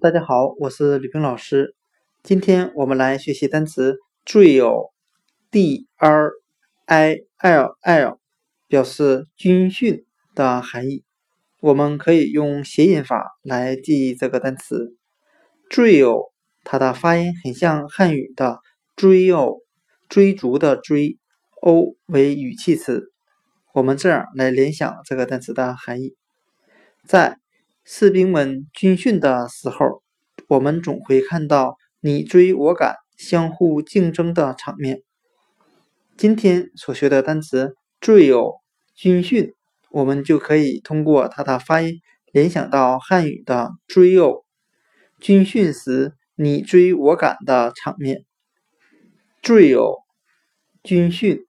大家好，我是吕平老师。今天我们来学习单词 “drill”，d r i l l，表示军训的含义。我们可以用谐音法来记忆这个单词 “drill”，它的发音很像汉语的“追哦”，追逐的“追 ”，o 为语气词。我们这样来联想这个单词的含义，在。士兵们军训的时候，我们总会看到你追我赶、相互竞争的场面。今天所学的单词 “drill” 军训，我们就可以通过它的发音联想到汉语的“追哦”，军训时你追我赶的场面。追偶军训。